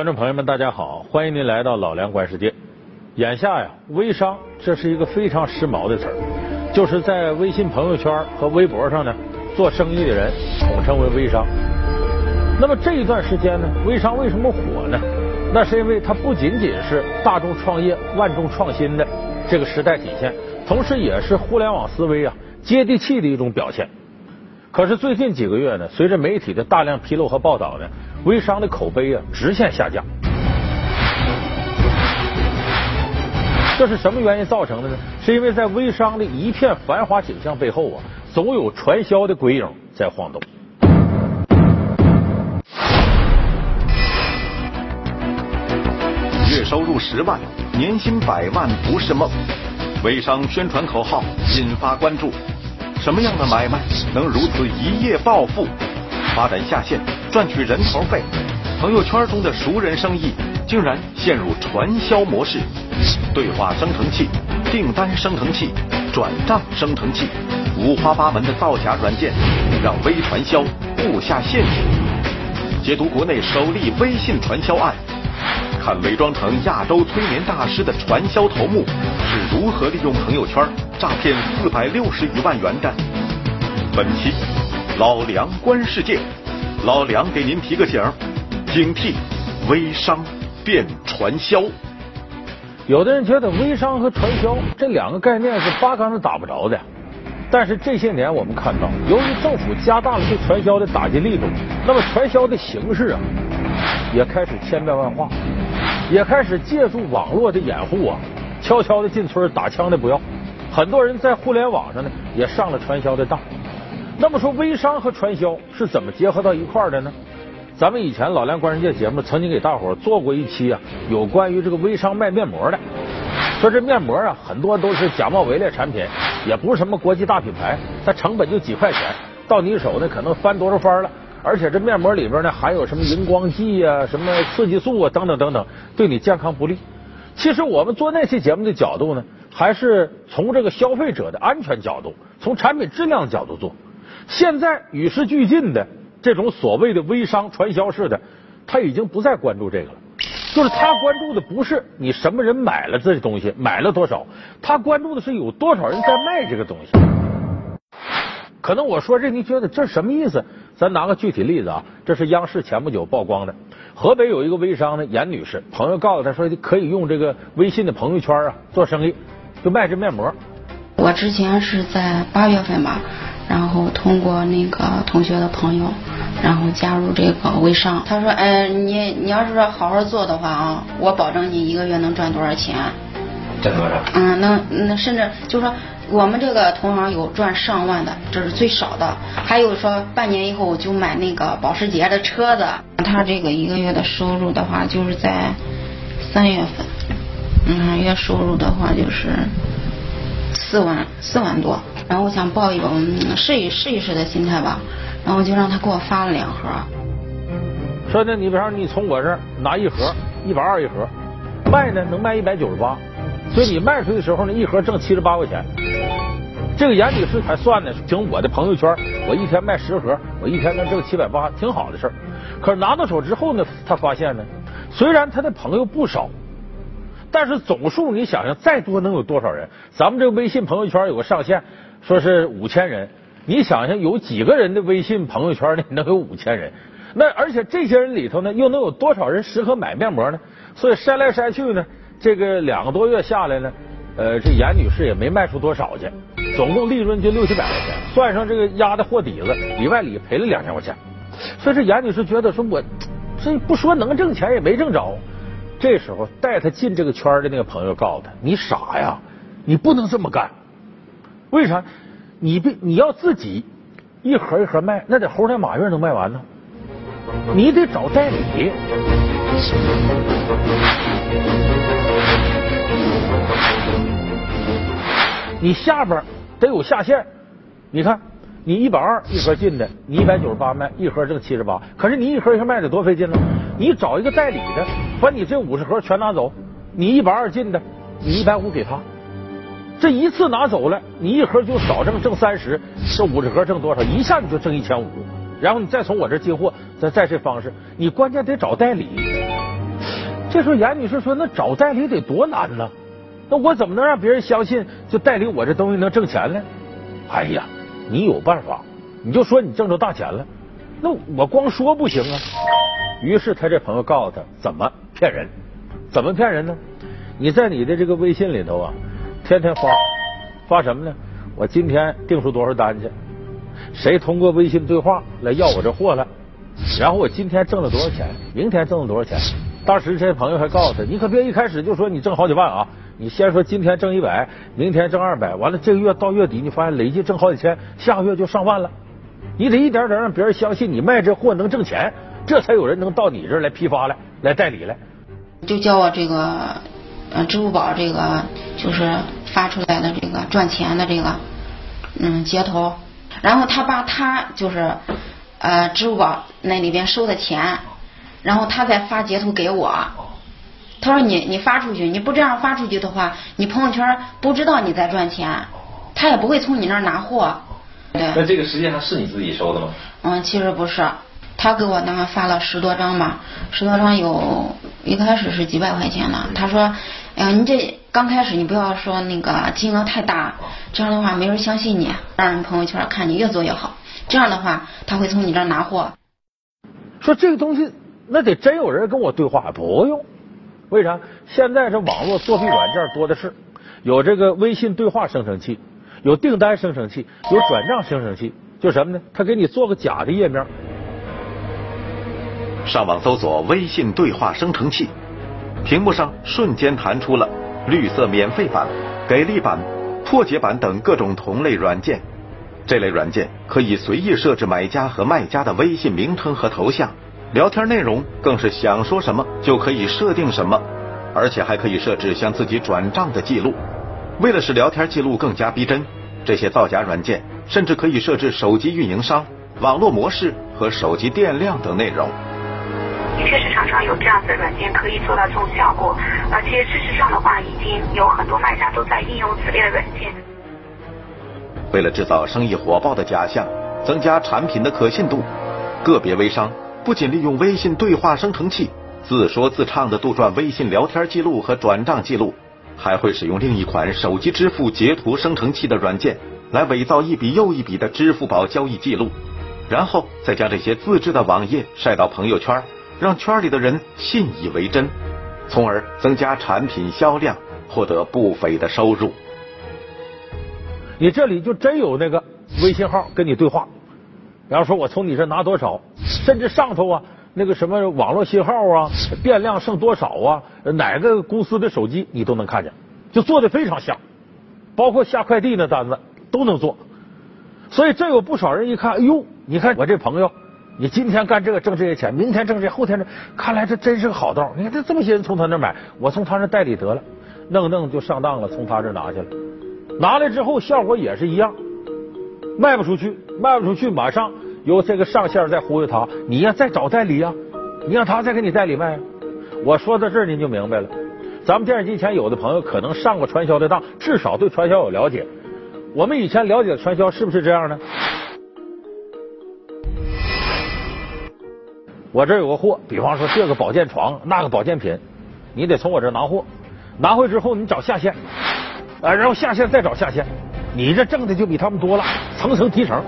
观众朋友们，大家好，欢迎您来到老梁观世界。眼下呀，微商这是一个非常时髦的词儿，就是在微信朋友圈和微博上呢，做生意的人统称为微商。那么这一段时间呢，微商为什么火呢？那是因为它不仅仅是大众创业、万众创新的这个时代体现，同时也是互联网思维啊接地气的一种表现。可是最近几个月呢，随着媒体的大量披露和报道呢，微商的口碑啊直线下降。这是什么原因造成的呢？是因为在微商的一片繁华景象背后啊，总有传销的鬼影在晃动。月收入十万，年薪百万不是梦。微商宣传口号引发关注。什么样的买卖能如此一夜暴富？发展下线赚取人头费，朋友圈中的熟人生意竟然陷入传销模式。对话生成器、订单生成器、转账生成器，五花八门的造假软件，让微传销布下陷阱。解读国内首例微信传销案，看伪装成亚洲催眠大师的传销头目是如何利用朋友圈。诈骗四百六十余万元的，本期老梁观世界，老梁给您提个醒警惕微商变传销。有的人觉得微商和传销这两个概念是八竿子打不着的，但是这些年我们看到，由于政府加大了对传销的打击力度，那么传销的形式啊，也开始千变万化，也开始借助网络的掩护啊，悄悄的进村打枪的不要。很多人在互联网上呢也上了传销的当。那么说，微商和传销是怎么结合到一块儿的呢？咱们以前老梁观世界节目曾经给大伙儿做过一期啊，有关于这个微商卖面膜的。说这面膜啊，很多都是假冒伪劣产品，也不是什么国际大品牌，它成本就几块钱，到你手呢可能翻多少番了。而且这面膜里边呢含有什么荧光剂啊、什么刺激素啊等等等等，对你健康不利。其实我们做那期节目的角度呢。还是从这个消费者的安全角度，从产品质量角度做。现在与时俱进的这种所谓的微商传销式的，他已经不再关注这个了。就是他关注的不是你什么人买了这东西，买了多少，他关注的是有多少人在卖这个东西。可能我说这你觉得这什么意思？咱拿个具体例子啊，这是央视前不久曝光的，河北有一个微商呢，严女士，朋友告诉她说可以用这个微信的朋友圈啊做生意。就卖这面膜。我之前是在八月份吧，然后通过那个同学的朋友，然后加入这个微商。他说：“哎，你你要是说好好做的话啊，我保证你一个月能赚多少钱。”赚多少？嗯，能那甚至就说我们这个同行有赚上万的，这是最少的。还有说半年以后就买那个保时捷的车子。他这个一个月的收入的话，就是在三月份。嗯，月收入的话就是四万四万多，然后我想抱一个试一试一试的心态吧，然后就让他给我发了两盒。说呢，你比方你从我这儿拿一盒，一百二一盒，卖呢能卖一百九十八，所以你卖出去的时候呢，一盒挣七十八块钱。这个严女士还算呢，凭我的朋友圈，我一天卖十盒，我一天能挣七百八，挺好的事儿。可是拿到手之后呢，她发现呢，虽然她的朋友不少。但是总数你想想，再多能有多少人？咱们这个微信朋友圈有个上限，说是五千人。你想想，有几个人的微信朋友圈里能有五千人？那而且这些人里头呢，又能有多少人适合买面膜呢？所以筛来筛去呢，这个两个多月下来呢，呃，这严女士也没卖出多少去，总共利润就六七百块钱，算上这个压的货底子，里外里赔了两千块钱。所以这严女士觉得说，我这不说能挣钱，也没挣着。这时候带他进这个圈的那个朋友告诉他：“你傻呀，你不能这么干。为啥？你别你要自己一盒一盒卖，那得猴年马月能卖完呢。你得找代理，你下边得有下线。你看。”你一百二一盒进的，你一百九十八卖，一盒挣七十八。可是你一盒一盒卖的多费劲呢？你找一个代理的，把你这五十盒全拿走。你一百二进的，你一百五给他。这一次拿走了，你一盒就少挣挣三十，这五十盒挣多少？一下你就挣一千五。然后你再从我这进货，再再这方式，你关键得找代理。这时候严女士说：“那找代理得多难呢？那我怎么能让别人相信就代理我这东西能挣钱呢？”哎呀，你有办法，你就说你挣着大钱了。那我光说不行啊。于是他这朋友告诉他怎么骗人，怎么骗人呢？你在你的这个微信里头啊，天天发发什么呢？我今天订出多少单去？谁通过微信对话来要我这货了？然后我今天挣了多少钱？明天挣了多少钱？当时这朋友还告诉他，你可别一开始就说你挣好几万啊！你先说今天挣一百，明天挣二百，完了这个月到月底你发现累计挣好几千，下个月就上万了。你得一点点让别人相信你卖这货能挣钱，这才有人能到你这儿来批发来，来代理来。就叫我这个呃支付宝这个就是发出来的这个赚钱的这个嗯截图，然后他把他就是呃支付宝那里边收的钱，然后他再发截图给我。他说你你发出去，你不这样发出去的话，你朋友圈不知道你在赚钱，他也不会从你那儿拿货。对。那这个实际上是你自己收的吗？嗯，其实不是，他给我那发了十多张嘛，十多张有一开始是几百块钱的。他说，哎呀，你这刚开始你不要说那个金额太大，这样的话没人相信你，让人朋友圈看你越做越好，这样的话他会从你这儿拿货。说这个东西那得真有人跟我对话，不用。为啥？现在这网络作弊软件多的是，有这个微信对话生成器，有订单生成器，有转账生成器，就什么呢？他给你做个假的页面。上网搜索微信对话生成器，屏幕上瞬间弹出了绿色免费版、给力版、破解版等各种同类软件。这类软件可以随意设置买家和卖家的微信名称和头像。聊天内容更是想说什么就可以设定什么，而且还可以设置向自己转账的记录。为了使聊天记录更加逼真，这些造假软件甚至可以设置手机运营商、网络模式和手机电量等内容。确实常常有这样子的软件可以做到这种效果，而且事实上的话，已经有很多卖家都在应用此类的软件。为了制造生意火爆的假象，增加产品的可信度，个别微商。不仅利用微信对话生成器自说自唱的杜撰微信聊天记录和转账记录，还会使用另一款手机支付截图生成器的软件来伪造一笔又一笔的支付宝交易记录，然后再将这些自制的网页晒到朋友圈，让圈里的人信以为真，从而增加产品销量，获得不菲的收入。你这里就真有那个微信号跟你对话。然后说我从你这拿多少，甚至上头啊那个什么网络信号啊电量剩多少啊哪个公司的手机你都能看见，就做的非常像，包括下快递那单子都能做。所以这有不少人一看，哎呦，你看我这朋友，你今天干这个挣这些钱，明天挣这，后天这，看来这真是个好道。你看这这么些人从他那买，我从他那代理得了，弄弄就上当了，从他这拿去了，拿来之后效果也是一样。卖不出去，卖不出去，马上由这个上线再忽悠他，你呀再找代理呀，你让他再给你代理卖。我说到这儿您就明白了，咱们电视机前有的朋友可能上过传销的当，至少对传销有了解。我们以前了解传销是不是这样呢？我这有个货，比方说这个保健床，那个保健品，你得从我这拿货，拿回之后你找下线，啊，然后下线再找下线。你这挣的就比他们多了，层层提成。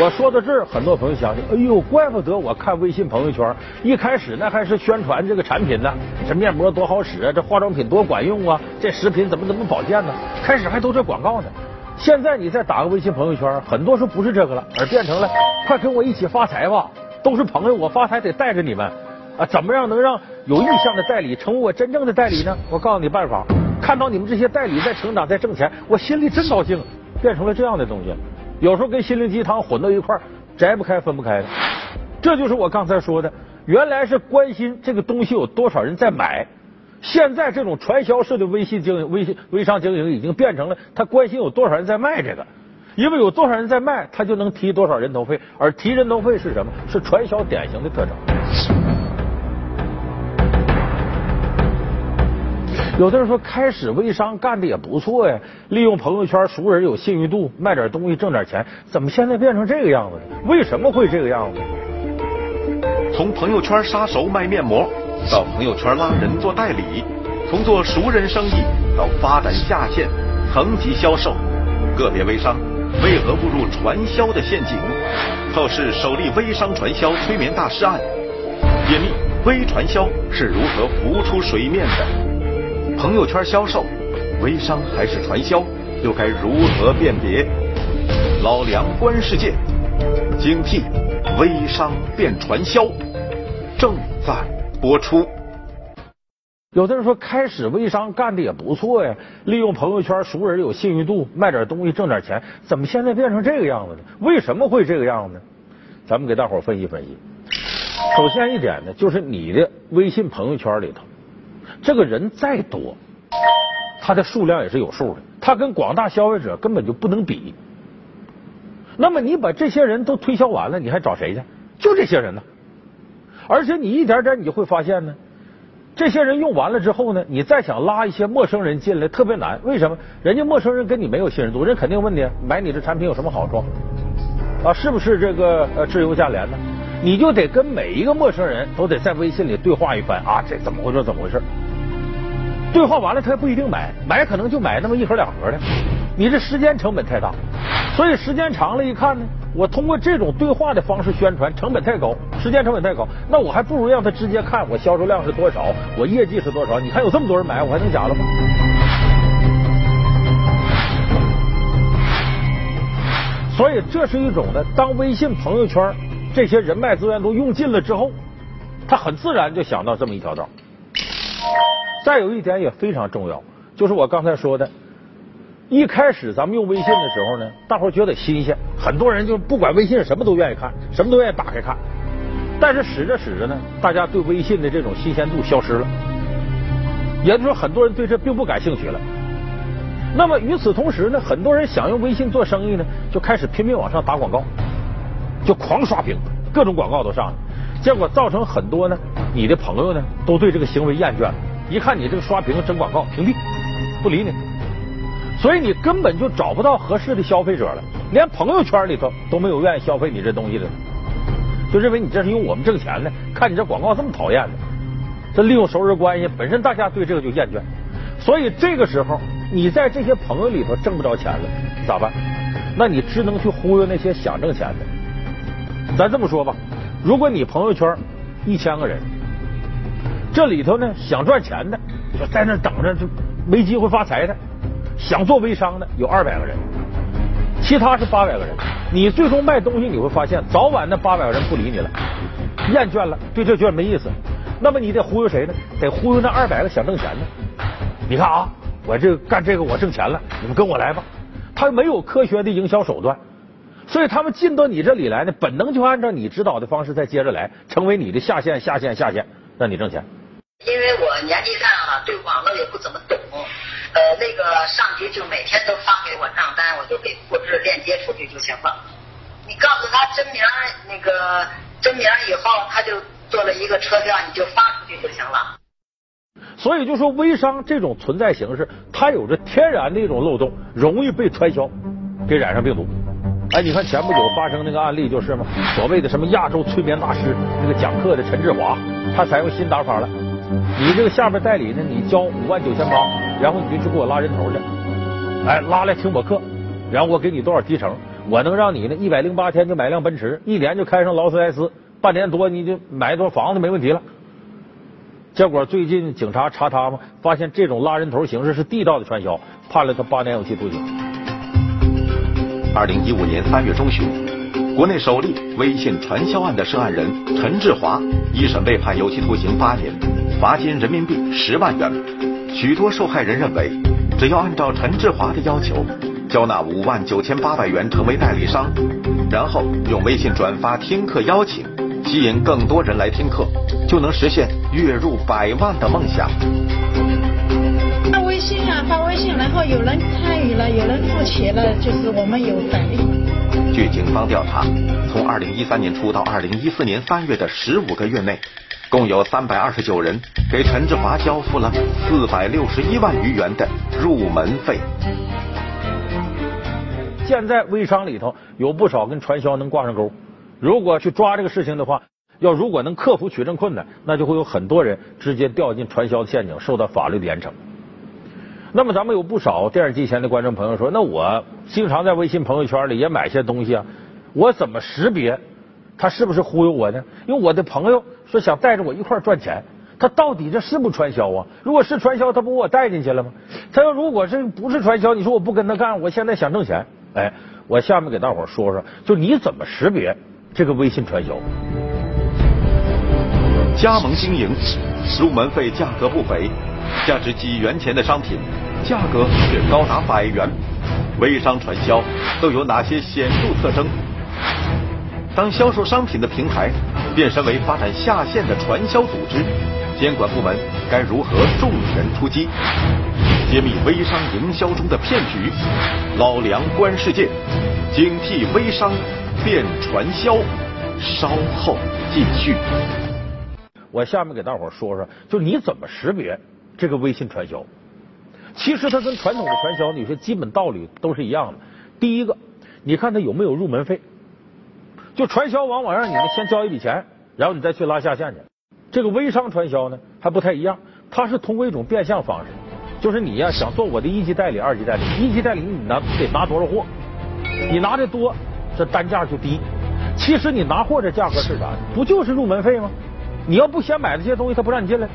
我说到这儿，很多朋友想起，哎呦，怪不得我看微信朋友圈，一开始那还是宣传这个产品呢，这面膜多好使啊，这化妆品多管用啊，这食品怎么怎么保健呢？开始还都这广告呢。现在你再打个微信朋友圈，很多说不是这个了，而变成了快跟我一起发财吧，都是朋友，我发财得带着你们啊。怎么样能让有意向的代理成为我真正的代理呢？我告诉你办法。看到你们这些代理在成长，在挣钱，我心里真高兴。变成了这样的东西，有时候跟心灵鸡汤混到一块儿，摘不开分不开的。这就是我刚才说的，原来是关心这个东西有多少人在买，现在这种传销式的微信经营、微信微商经营已经变成了他关心有多少人在卖这个，因为有多少人在卖，他就能提多少人头费，而提人头费是什么？是传销典型的特征。有的人说，开始微商干的也不错呀，利用朋友圈熟人有信誉度，卖点东西挣点钱。怎么现在变成这个样子了？为什么会这个样子？从朋友圈杀熟卖面膜，到朋友圈拉人做代理，从做熟人生意到发展下线、层级销售，个别微商为何误入传销的陷阱？透视首例微商传销催眠大师案，揭秘微传销是如何浮出水面的。朋友圈销售，微商还是传销？又该如何辨别？老梁观世界，警惕微商变传销，正在播出。有的人说，开始微商干的也不错呀，利用朋友圈熟人有信誉度，卖点东西挣点钱，怎么现在变成这个样子呢？为什么会这个样子呢？咱们给大伙分析分析。首先一点呢，就是你的微信朋友圈里头，这个人再多，他的数量也是有数的，他跟广大消费者根本就不能比。那么你把这些人都推销完了，你还找谁去？就这些人呢。而且你一点点你就会发现呢。这些人用完了之后呢，你再想拉一些陌生人进来特别难。为什么？人家陌生人跟你没有信任度，人肯定问你买你的产品有什么好处啊？是不是这个呃质优价廉呢？你就得跟每一个陌生人都得在微信里对话一番啊，这怎么回事？怎么回事？对话完了他也不一定买，买可能就买那么一盒两盒的。你这时间成本太大，所以时间长了一看呢，我通过这种对话的方式宣传成本太高，时间成本太高，那我还不如让他直接看我销售量是多少，我业绩是多少。你看有这么多人买，我还能假了吗？所以这是一种呢，当微信朋友圈这些人脉资源都用尽了之后，他很自然就想到这么一条道。再有一点也非常重要，就是我刚才说的。一开始咱们用微信的时候呢，大伙觉得新鲜，很多人就不管微信什么都愿意看，什么都愿意打开看。但是使着使着呢，大家对微信的这种新鲜度消失了，也就是说，很多人对这并不感兴趣了。那么与此同时呢，很多人想用微信做生意呢，就开始拼命往上打广告，就狂刷屏，各种广告都上来，结果造成很多呢，你的朋友呢都对这个行为厌倦了，一看你这个刷屏整广告，屏蔽，不理你。所以你根本就找不到合适的消费者了，连朋友圈里头都没有愿意消费你这东西的，就认为你这是用我们挣钱的，看你这广告这么讨厌的，这利用熟人关系，本身大家对这个就厌倦，所以这个时候你在这些朋友里头挣不着钱了，咋办？那你只能去忽悠那些想挣钱的。咱这么说吧，如果你朋友圈一千个人，这里头呢想赚钱的就在那等着，就没机会发财的。想做微商的有二百个人，其他是八百个人。你最终卖东西，你会发现早晚那八百个人不理你了，厌倦了，对这觉得没意思。那么你得忽悠谁呢？得忽悠那二百个想挣钱的。你看啊，我这干这个我挣钱了，你们跟我来吧。他没有科学的营销手段，所以他们进到你这里来呢，本能就按照你指导的方式再接着来，成为你的下线、下线、下线，让你挣钱。因为我年纪大了，对网络也不怎么懂。呃，那个上级就每天都发给我账单，我就给复制链接出去就行了。你告诉他真名，那个真名以后，他就做了一个车票，你就发出去就行了。所以就说微商这种存在形式，它有着天然的一种漏洞，容易被传销给染上病毒。哎，你看前不久发生那个案例就是嘛，所谓的什么亚洲催眠大师那个讲课的陈志华，他采用新打法了。你这个下边代理呢，你交五万九千八，然后你就去给我拉人头去，哎，拉来听我课，然后我给你多少提成，我能让你呢一百零八天就买辆奔驰，一年就开上劳斯莱斯，半年多你就买一座房子没问题了。结果最近警察查他嘛，发现这种拉人头形式是地道的传销，判了他八年有期徒刑。二零一五年三月中旬，国内首例微信传销案的涉案人陈志华一审被判有期徒刑八年。罚金人民币十万元。许多受害人认为，只要按照陈志华的要求，交纳五万九千八百元成为代理商，然后用微信转发听课邀请，吸引更多人来听课，就能实现月入百万的梦想。发微信啊，发微信，然后有人参与了，有人付钱了，就是我们有返利。据警方调查，从二零一三年初到二零一四年三月的十五个月内。共有三百二十九人给陈志华交付了四百六十一万余元的入门费。现在微商里头有不少跟传销能挂上钩。如果去抓这个事情的话，要如果能克服取证困难，那就会有很多人直接掉进传销的陷阱，受到法律的严惩。那么咱们有不少电视机前的观众朋友说，那我经常在微信朋友圈里也买些东西啊，我怎么识别他是不是忽悠我呢？因为我的朋友说想带着我一块赚钱，他到底这是不传销啊？如果是传销，他不把我带进去了吗？他要如果是不是传销，你说我不跟他干，我现在想挣钱，哎，我下面给大伙说说，就你怎么识别这个微信传销？加盟经营，入门费价格不菲，价值几元钱的商品，价格却高达百元。微商传销都有哪些显著特征？当销售商品的平台变身为发展下线的传销组织，监管部门该如何重拳出击？揭秘微商营销中的骗局，老梁观世界，警惕微商变传销。稍后继续。我下面给大伙说说，就你怎么识别这个微信传销？其实它跟传统的传销，有些基本道理都是一样的。第一个，你看它有没有入门费？就传销往往让你们先交一笔钱，然后你再去拉下线去。这个微商传销呢还不太一样，它是通过一种变相方式，就是你呀想做我的一级代理、二级代理，一级代理你拿得拿多少货，你拿的多，这单价就低。其实你拿货这价格是啥？不就是入门费吗？你要不先买这些东西，他不让你进来。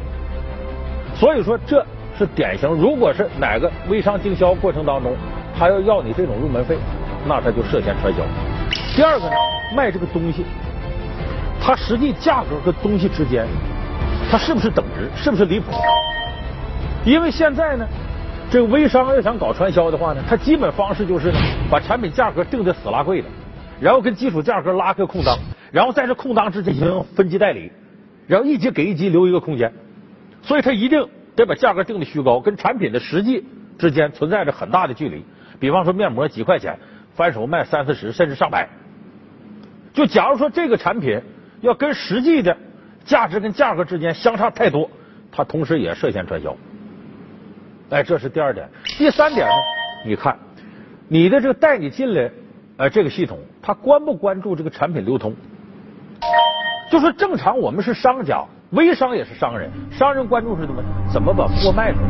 所以说这是典型。如果是哪个微商经销过程当中，他要要你这种入门费，那他就涉嫌传销。第二个呢，卖这个东西，它实际价格和东西之间，它是不是等值？是不是离谱？因为现在呢，这个微商要想搞传销的话呢，它基本方式就是呢，把产品价格定的死拉贵的，然后跟基础价格拉个空档，然后在这空档之间进行分级代理。然后一级给一级留一个空间，所以他一定得把价格定的虚高，跟产品的实际之间存在着很大的距离。比方说面膜几块钱，翻手卖三四十甚至上百。就假如说这个产品要跟实际的价值跟价格之间相差太多，它同时也涉嫌传销。哎，这是第二点。第三点呢？你看你的这个带你进来呃这个系统，它关不关注这个产品流通？就说正常，我们是商家，微商也是商人，商人关注是什么？怎么把货卖出去？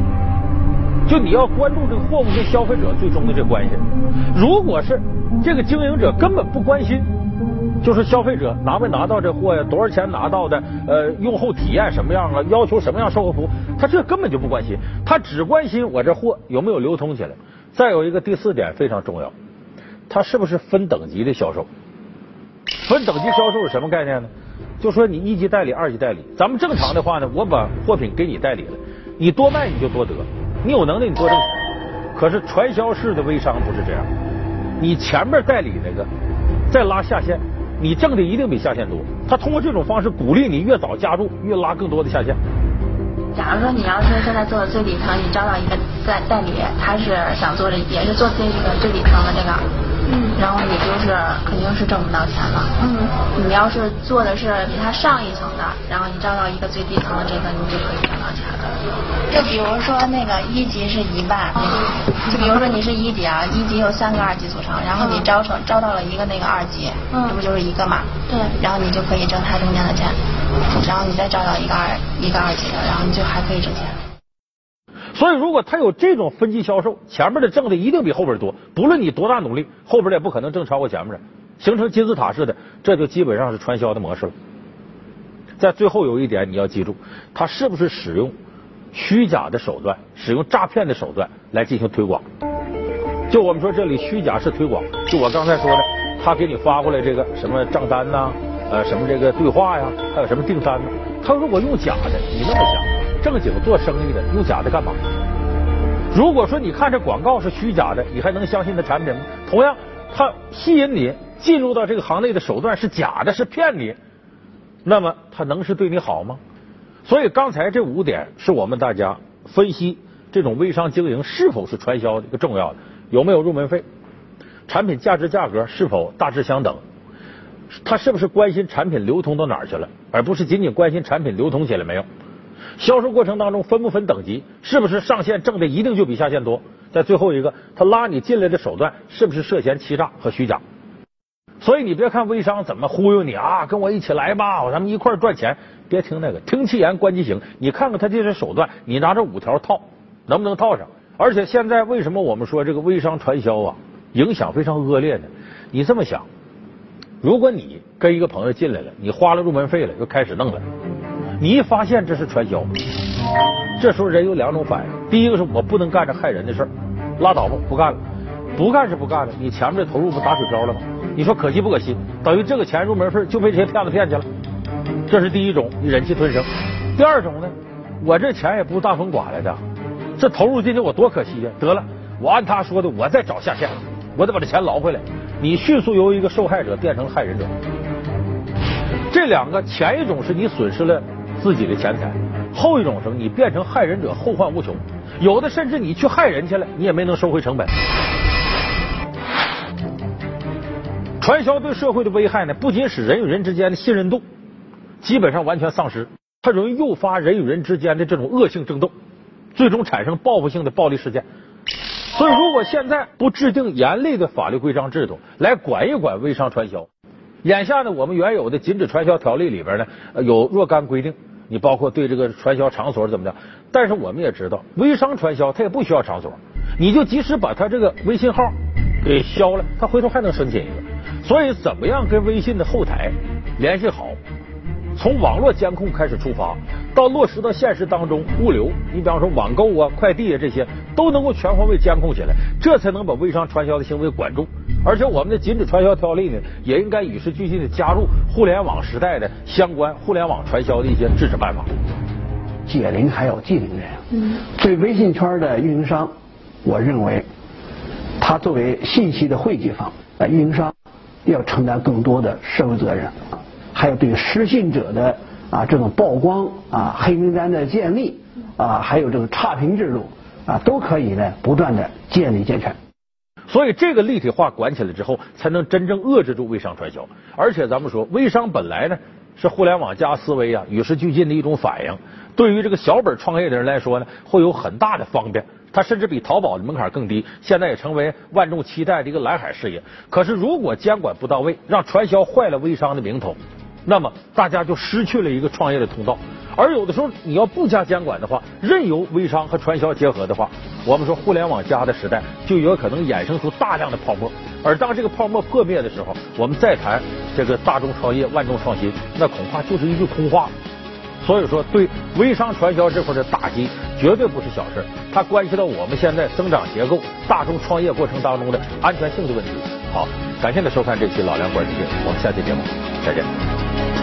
就你要关注这个货物跟消费者最终的这关系。如果是这个经营者根本不关心，就是消费者拿没拿到这货呀，多少钱拿到的，呃，用后体验什么样啊，要求什么样售后服务，他这根本就不关心，他只关心我这货有没有流通起来。再有一个第四点非常重要，他是不是分等级的销售？分等级销售是什么概念呢？就说你一级代理、二级代理，咱们正常的话呢，我把货品给你代理了，你多卖你就多得，你有能力你多挣。可是传销式的微商不是这样，你前面代理那个再拉下线，你挣的一定比下线多。他通过这种方式鼓励你越早加入，越拉更多的下线。假如说你要是现在做最底层，你招到一个代代理，他是想做的也是做这个最底层的这个。嗯，然后你就是肯定是挣不到钱了。嗯，你要是做的是比他上一层的，然后你招到一个最低层的这个，你就可以挣到钱了。就比如说那个一级是一万，就比如说你是一级啊，一级有三个二级组成，然后你招成招到了一个那个二级，这不就是一个嘛？对。然后你就可以挣他中间的钱，然后你再招到一个二一个二级的，然后你就还可以挣钱。所以，如果他有这种分级销售，前面的挣的一定比后边多。不论你多大努力，后边的也不可能挣超过前面的，形成金字塔式的，这就基本上是传销的模式了。在最后有一点你要记住，他是不是使用虚假的手段，使用诈骗的手段来进行推广？就我们说这里虚假式推广，就我刚才说的，他给你发过来这个什么账单呐，呃，什么这个对话呀，还有什么订单呢？他如果用假的，你那么想？正经做生意的用假的干嘛？如果说你看这广告是虚假的，你还能相信他产品吗？同样，他吸引你进入到这个行内的手段是假的，是骗你，那么他能是对你好吗？所以刚才这五点是我们大家分析这种微商经营是否是传销的一个重要的，有没有入门费？产品价值价格是否大致相等？他是不是关心产品流通到哪儿去了，而不是仅仅关心产品流通起来没有？销售过程当中分不分等级？是不是上线挣的一定就比下线多？在最后一个，他拉你进来的手段是不是涉嫌欺诈和虚假？所以你别看微商怎么忽悠你啊，跟我一起来吧，咱们一块儿赚钱。别听那个，听其言观其行。你看看他这些手段，你拿这五条套，能不能套上？而且现在为什么我们说这个微商传销啊，影响非常恶劣呢？你这么想，如果你跟一个朋友进来了，你花了入门费了，又开始弄了，你一发现这是传销，这时候人有两种反应：第一个是我不能干这害人的事儿，拉倒吧，不干了。不干是不干了，你前面的投入不打水漂了吗？你说可惜不可惜？等于这个钱入门费就被这些骗子骗去了。这是第一种，你忍气吞声。第二种呢，我这钱也不是大风刮来的，这投入进去我多可惜呀！得了，我按他说的，我再找下线，我得把这钱捞回来。你迅速由一个受害者变成害人者。这两个，前一种是你损失了自己的钱财，后一种什么？你变成害人者，后患无穷。有的甚至你去害人去了，你也没能收回成本。传销对社会的危害呢，不仅使人与人之间的信任度基本上完全丧失，它容易诱发人与人之间的这种恶性争斗，最终产生报复性的暴力事件。所以，如果现在不制定严厉的法律规章制度来管一管微商传销，眼下呢，我们原有的禁止传销条例里边呢有若干规定，你包括对这个传销场所怎么的，但是我们也知道，微商传销它也不需要场所，你就即使把他这个微信号给消了，他回头还能申请一个。所以，怎么样跟微信的后台联系好？从网络监控开始出发，到落实到现实当中，物流，你比方说网购啊、快递啊这些，都能够全方位监控起来，这才能把微商传销的行为管住。而且，我们的禁止传销条例呢，也应该与时俱进的加入互联网时代的相关互联网传销的一些制止办法。解铃还有系铃人。嗯。对微信圈的运营商，我认为，他作为信息的汇集方，呃，运营商。要承担更多的社会责任，还有对失信者的啊这种曝光啊黑名单的建立啊，还有这个差评制度啊，都可以呢不断的建立健全。所以这个立体化管起来之后，才能真正遏制住微商传销。而且咱们说，微商本来呢是互联网加思维啊与时俱进的一种反应，对于这个小本创业的人来说呢，会有很大的方便。它甚至比淘宝的门槛更低，现在也成为万众期待的一个蓝海事业。可是，如果监管不到位，让传销坏了微商的名头，那么大家就失去了一个创业的通道。而有的时候，你要不加监管的话，任由微商和传销结合的话，我们说互联网加的时代就有可能衍生出大量的泡沫。而当这个泡沫破灭的时候，我们再谈这个大众创业、万众创新，那恐怕就是一句空话。所以说，对微商传销这块的打击绝对不是小事，它关系到我们现在增长结构、大众创业过程当中的安全性的问题。好，感谢您收看这期《老梁观世界》，我们下期节目再见。